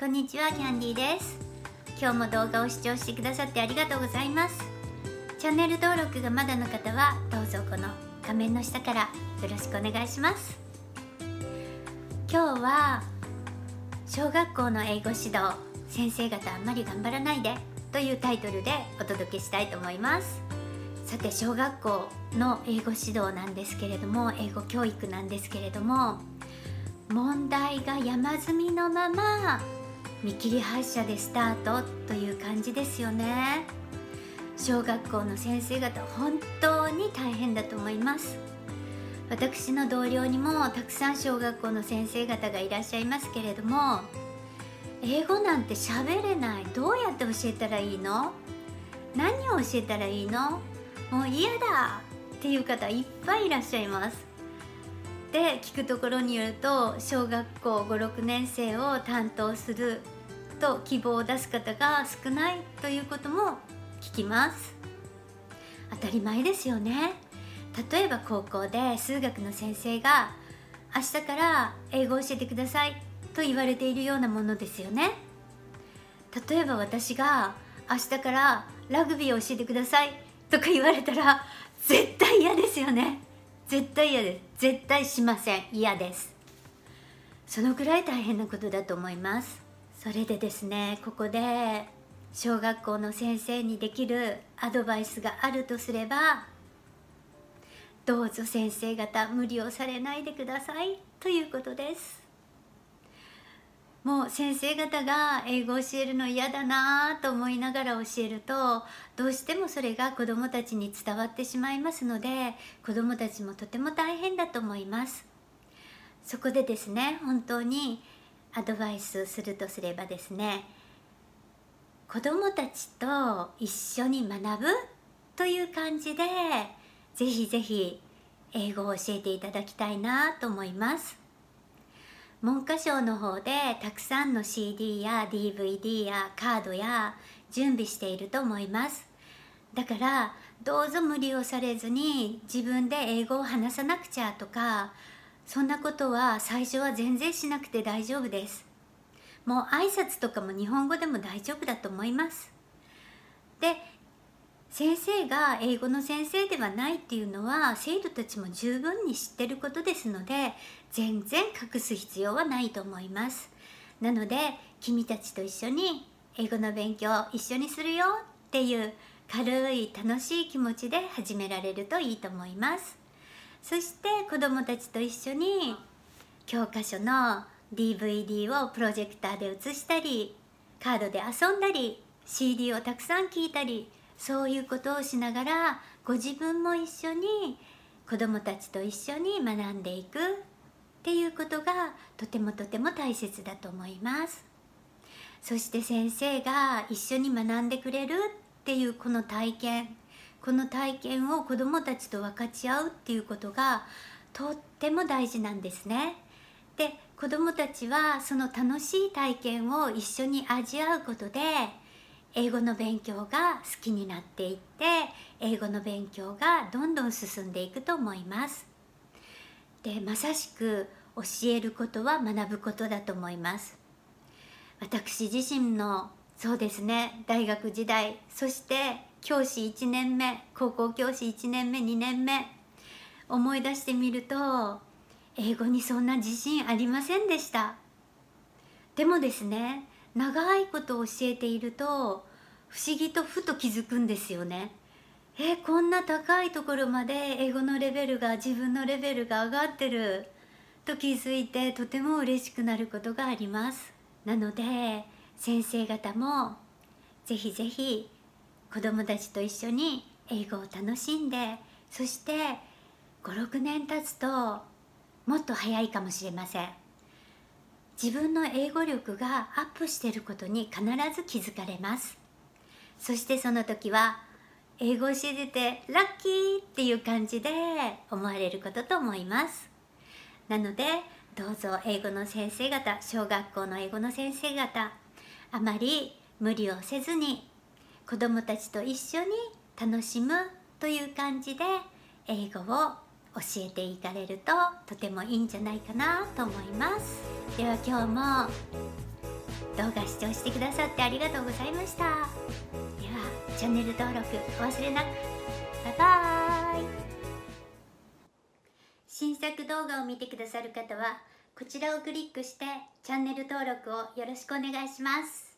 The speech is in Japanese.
こんにちはキャンディーです。今日も動画を視聴してくださってありがとうございます。チャンネル登録がまだの方はどうぞこの画面の下からよろしくお願いします。今日は小学校の英語指導先生方あんまり頑張らないでというタイトルでお届けしたいと思います。さて小学校の英語指導なんですけれども英語教育なんですけれども問題が山積みのまま見切り発車でスタートという感じですよね。小学校の先生方本当に大変だと思います。私の同僚にもたくさん小学校の先生方がいらっしゃいますけれども英語なんて喋れない。どうやって教えたらいいの？何を教えたらいいの？もう嫌だ！っていう方いっぱいいらっしゃいます。で聞くところによると小学校56年生を担当すると希望を出す方が少ないということも聞きます。当たり前ですよね。例えば高校で数学の先生が明日から英語を教えてくださいと言われているようなものですよね。例えば私が明日からラグビーを教えてくださいとか言われたら絶対嫌ですよね。絶対嫌です。絶対しません。嫌です。そのくらい大変なことだと思います。それでですねここで小学校の先生にできるアドバイスがあるとすればどうぞ先生方無理をされないでくださいということです。もう先生方が英語を教えるの嫌だなと思いながら教えるとどうしてもそれが子どもたちに伝わってしまいますので子どもたちもとても大変だと思います。そこでですね本当にアドバイスするとすればですね子どもたちと一緒に学ぶという感じでぜひぜひ英語を教えていただきたいなと思います。文科省の方でたくさんの CD や DVD やカードや準備していると思います。だからどうぞ無理をされずに自分で英語を話さなくちゃとかそんなことは最初は全然しなくて大丈夫です。もう挨拶とかも日本語でも大丈夫だと思います。で先生が英語の先生ではないっていうのは生徒たちも十分に知ってることですので全然隠す必要はないと思います。なので君たちと一緒に英語の勉強一緒にするよっていう軽い楽しい気持ちで始められるといいと思います。そして子どもたちと一緒に教科書の DVD をプロジェクターで映したりカードで遊んだり CD をたくさん聴いたりそういうことをしながらご自分も一緒に子どもたちと一緒に学んでいくっていうことがとてもとても大切だと思います。そして先生が一緒に学んでくれるっていうこの体験この体験を子どもたちと分かち合うっていうことがとっても大事なんですね。で子どもたちはその楽しい体験を一緒に味わうことで英語の勉強が好きになっていって英語の勉強がどんどん進んでいくと思います。でまさしく教えることは学ぶことだと思います。私自身のそうですね大学時代そして教師1年目高校教師1年目2年目思い出してみると英語にそんな自信ありませんでしたでもですね長いこと教えていると不思議とふと気づくんですよね。えこんな高いところまで英語のレベルが自分のレベルが上がってると気づいてとても嬉しくなることがあります。なので先生方もぜひぜひ子どもたちと一緒に英語を楽しんでそして56年経つともっと早いかもしれません。自分の英語力がアップしていることに必ず気づかれますそしてその時は英語を教えててラッキーっていう感じで思われることと思いますなのでどうぞ英語の先生方小学校の英語の先生方あまり無理をせずに子どもたちと一緒に楽しむという感じで英語を教えていかれるととてもいいんじゃないかなと思います。では今日も動画視聴してくださってありがとうございました。ではチャンネル登録お忘れなく。バイバーイ。新作動画を見てくださる方はこちらをクリックしてチャンネル登録をよろしくお願いします。